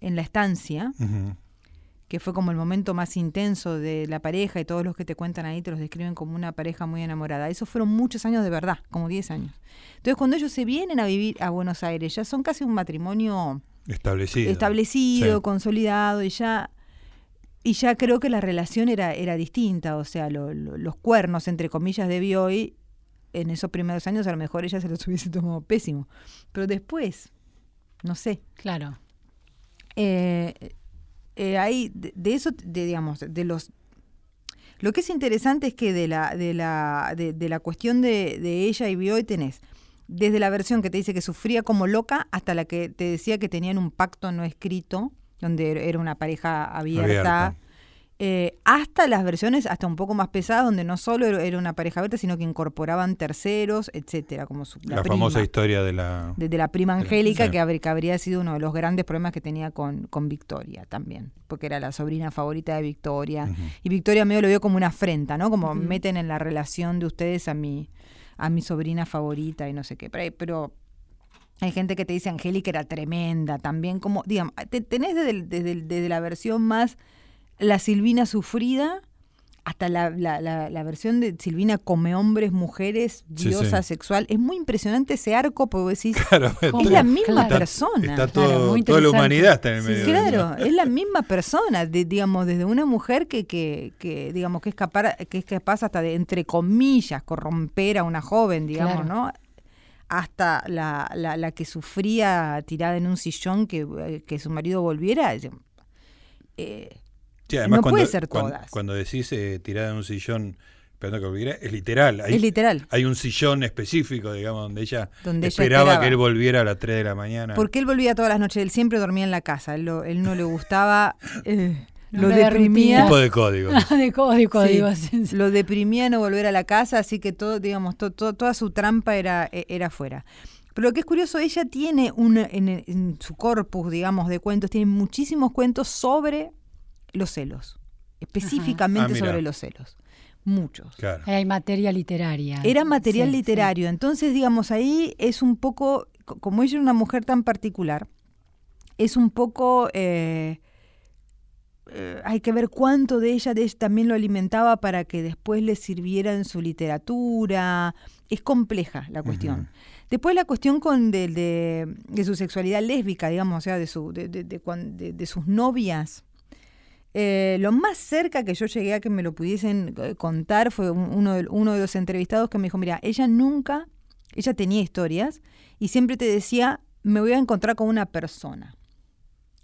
en la estancia. Que fue como el momento más intenso de la pareja y todos los que te cuentan ahí te los describen como una pareja muy enamorada. Esos fueron muchos años de verdad, como 10 años. Entonces cuando ellos se vienen a vivir a Buenos Aires, ya son casi un matrimonio Establecido. establecido, Sí. consolidado y ya y ya creo que la relación era, era distinta, o sea, lo- lo- los cuernos, entre comillas, de Bioy, en esos primeros años a lo mejor ella se los [LAUGHS] hubiese tomado pésimo. Pero después, no sé, Claro. eh, eh, de, eso, de, digamos, de los... Lo que es interesante es que de la, de la, de, la cuestión de, de ella y Bioy tenés desde la versión que te dice que sufría como loca hasta la que te decía que tenían un pacto no escrito, donde era una pareja abierta, Abierta. Eh, hasta las versiones hasta un poco más pesadas, donde no solo era una pareja abierta, sino que incorporaban terceros, etcétera, como su, La, prima famosa historia de la... de, de la prima la- Angélica, sí. que, habr- que habría sido uno de los grandes problemas que tenía con, con Victoria también, porque era la sobrina favorita de Victoria. Y Victoria medio lo vio como una afrenta, ¿no? Como meten en la relación de ustedes a mi, a mi sobrina favorita y no sé qué. Pero, hay- pero hay gente que te dice Angélica era tremenda también, como, digamos, te- tenés desde, desde, desde la versión más la Silvina sufrida hasta la, la, la- la versión de Silvina come hombres, mujeres, diosa sí. sexual. Es muy impresionante ese arco, porque vos decís, Claro, es la misma Claro. persona. Está Claro, todo, muy toda la humanidad está en el Sí, medio. sí. Claro, es la misma persona, de- digamos, desde una mujer que, que, que, digamos, que es capaz, que es capaz hasta de, entre comillas, corromper a una joven, digamos, Claro. ¿no? Hasta la, la, la que sufría tirada en un sillón que, eh, que su marido volviera. eh, Sí, además No cuando, puede ser cuando- todas. Cuando, decís eh, tirada en un sillón esperando que volviera, es literal. Hay, es literal. hay un sillón específico, digamos, donde ella Donde ella esperaba, esperaba. que él volviera a las 3 de la mañana. Porque él volvía todas las noches, él siempre dormía en la casa, él, lo- él no le gustaba, eh, No lo deprimía. tipo de código. [LAUGHS] de código, Sí, digo. sí. Lo deprimía no volver a la casa, así que todo, digamos, to- to- toda su trampa era, e- era fuera. Pero lo que es curioso, ella tiene en, en su corpus, digamos, de cuentos, tiene muchísimos cuentos sobre los celos, específicamente Ah, sobre los celos. Muchos. Claro. Hay materia literaria. Era material Sí, sí. literario. Entonces, digamos, ahí es un poco, co- como ella era una mujer tan particular, es un poco, eh, eh, hay que ver cuánto de ella, de ella también lo alimentaba para que después le sirviera en su literatura. Es compleja la cuestión. Después la cuestión con de, de- de su sexualidad lésbica, digamos, o sea, de, su, de, de- de cuan- de- de sus novias. Eh, lo más cerca que yo llegué a que me lo pudiesen eh, contar fue un- uno de, uno de los entrevistados que me dijo, mira, ella nunca, ella tenía historias y siempre te decía, me voy a encontrar con una persona.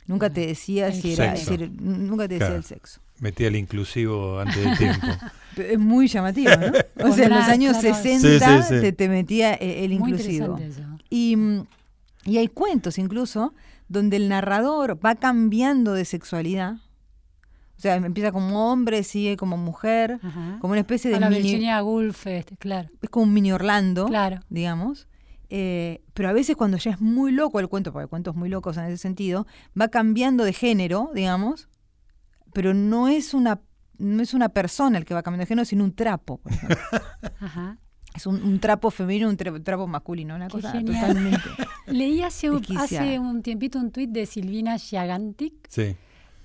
Nunca te decía El si era, sexo. es decir, nunca te decía Claro. el sexo. Metía el inclusivo antes del tiempo. [LAUGHS] Es muy llamativo, ¿no? [LAUGHS] O sea, en los años claro. 60 Sí, sí, sí. Te, te metía eh, el Muy inclusivo. Y, mm, y hay cuentos incluso donde el narrador va cambiando de sexualidad. O sea, empieza como hombre, sigue como mujer, Ajá. como una especie de la mini, Virginia Woolf, este, claro. es como un mini Orlando, Claro. digamos. Eh, pero a veces cuando ya es muy loco el cuento, porque hay cuentos muy locos en ese sentido, va cambiando de género, digamos, pero no es una no es una persona el que va cambiando de género, sino un trapo. por ejemplo. [LAUGHS] Ajá. es un, un trapo femenino, un tra- trapo masculino, una Qué cosa genial. totalmente. [LAUGHS] Leí hace, hace un tiempito un tuit de Silvina Giagantic Sí.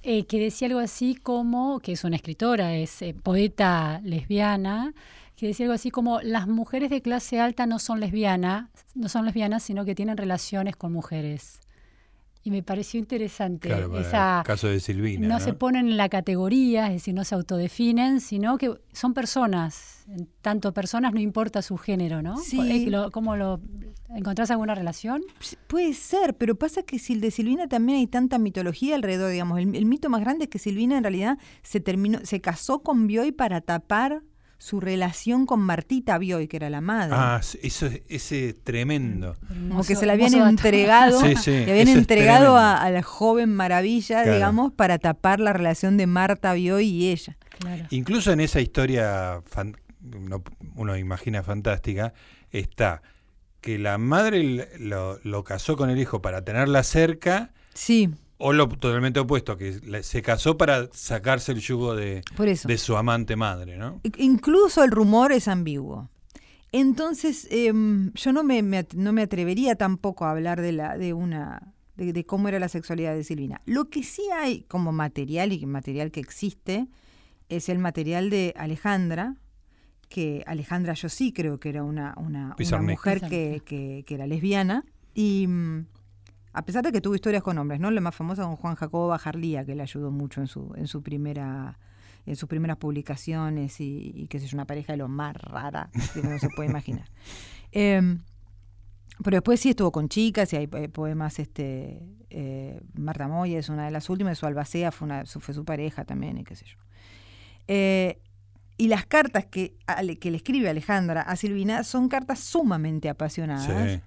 Eh, que decía algo así como, que es una escritora, es eh, poeta lesbiana, que decía algo así como las mujeres de clase alta no son lesbianas, no son lesbianas, sino que tienen relaciones con mujeres. Y me pareció interesante Claro, esa el caso de Silvina. no, ¿no? se ponen en la categoría, es decir, no se autodefinen, sino que son personas. En Tanto personas no importa su género, ¿no? Sí. Eh, lo- ¿Cómo lo encontrás alguna relación? Puede ser, pero pasa que si el de Silvina también hay tanta mitología alrededor, digamos. El, el mito más grande es que Silvina en realidad se terminó, se casó con Bioy para tapar su relación con Martita Bioy, que era la madre. Ah, sí, eso, es- ese es tremendo. Como que se la habían entregado, Sí, sí, le habían entregado a, a la joven maravilla, Claro. digamos, para tapar la relación de Marta Bioy y ella. Claro. Incluso en esa historia, fan- uno, uno imagina fantástica, está que la madre lo, lo casó con el hijo para tenerla cerca, Sí, o lo totalmente opuesto, que se casó para sacarse el yugo de, por eso. de su amante madre, ¿no? I- Incluso el rumor es ambiguo. Entonces, em, yo no me, no me atrevería tampoco a hablar de, la, de, una, de, de cómo era la sexualidad de Silvina. Lo que sí hay como material y material que existe es el material de Alejandra, que Alejandra yo sí creo que era una, una, mujer que, que- que era lesbiana. Y mm, a pesar de que tuvo historias con hombres, ¿no? La más famosa con Juan Jacobo Bajarlía, que le ayudó mucho en su, en su primera en sus primeras publicaciones y, y que es una pareja de lo más rara que uno se puede imaginar. [LAUGHS] Em, pero después sí estuvo con chicas y hay eh, poemas, este eh, Marta Moya es una de las últimas, su Albacea fue, una, su- fue su pareja también y qué sé yo. Eh, y las cartas que, que le escribe Alejandra a Silvina son cartas sumamente apasionadas Sí.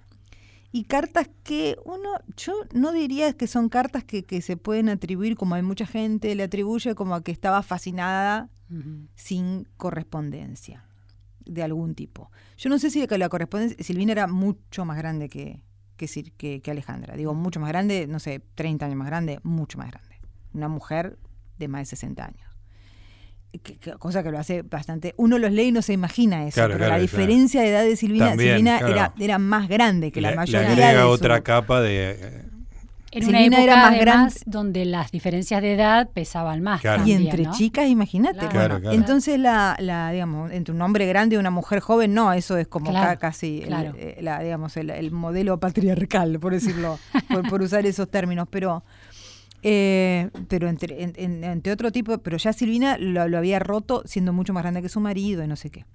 Y cartas que uno, yo no diría que son cartas que, que se pueden atribuir, como hay mucha gente le atribuye como a que estaba fascinada sin correspondencia de algún tipo. Yo no sé si la correspondencia, Silvina era mucho más grande que, que, que, que Alejandra. Digo, mucho más grande, no sé, 30 años más grande, mucho más grande. Una mujer de más de 60 años. Que- que- cosa que lo hace bastante. Uno los lee y no se imagina eso, Claro, pero claro, la claro. diferencia de edad de Silvina, También, Silvina claro. era, era más grande que le, la le mayoría agrega de su- otra capa de... eh, En Silvina una época era más además grande. donde las diferencias de edad pesaban más. Claro. Y entre ¿no? chicas, imagínate. Claro. Bueno, Claro, claro. Entonces, la, la, digamos, entre un hombre grande y una mujer joven, no, eso es como Claro, ca- casi el, eh, la, digamos, el, el modelo patriarcal, por decirlo, por, por usar esos términos. Pero, eh, pero entre, en- en- entre otro tipo, pero ya Silvina lo, lo había roto siendo mucho más grande que su marido y no sé qué.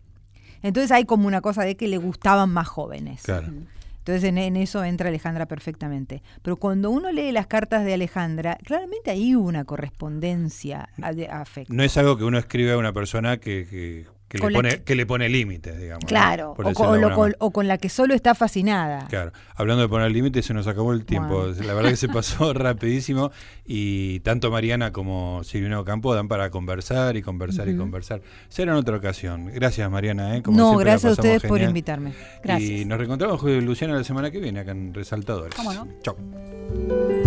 Entonces hay como una cosa de que le gustaban más jóvenes. claro. Entonces en, en eso entra Alejandra perfectamente. Pero cuando uno lee las cartas de Alejandra, claramente hay una correspondencia a- de afecto. No es algo que uno escribe a una persona que, que, que le, pone, que- que le pone límites, digamos. Claro, o con, de lo- alguna con- o con la que solo está fascinada. Claro, hablando de poner límites, se nos acabó el tiempo. La verdad que se [LAUGHS] pasó rapidísimo y tanto Mariana como Silvino Campo dan para conversar y conversar y conversar. Será en otra ocasión. Gracias, Mariana. ¿eh? Como no, siempre, gracias a ustedes por invitarme. Gracias. Y nos reencontramos, Julio y Luciana, la semana que viene acá en Resaltadores. ¿Cómo no? Chau.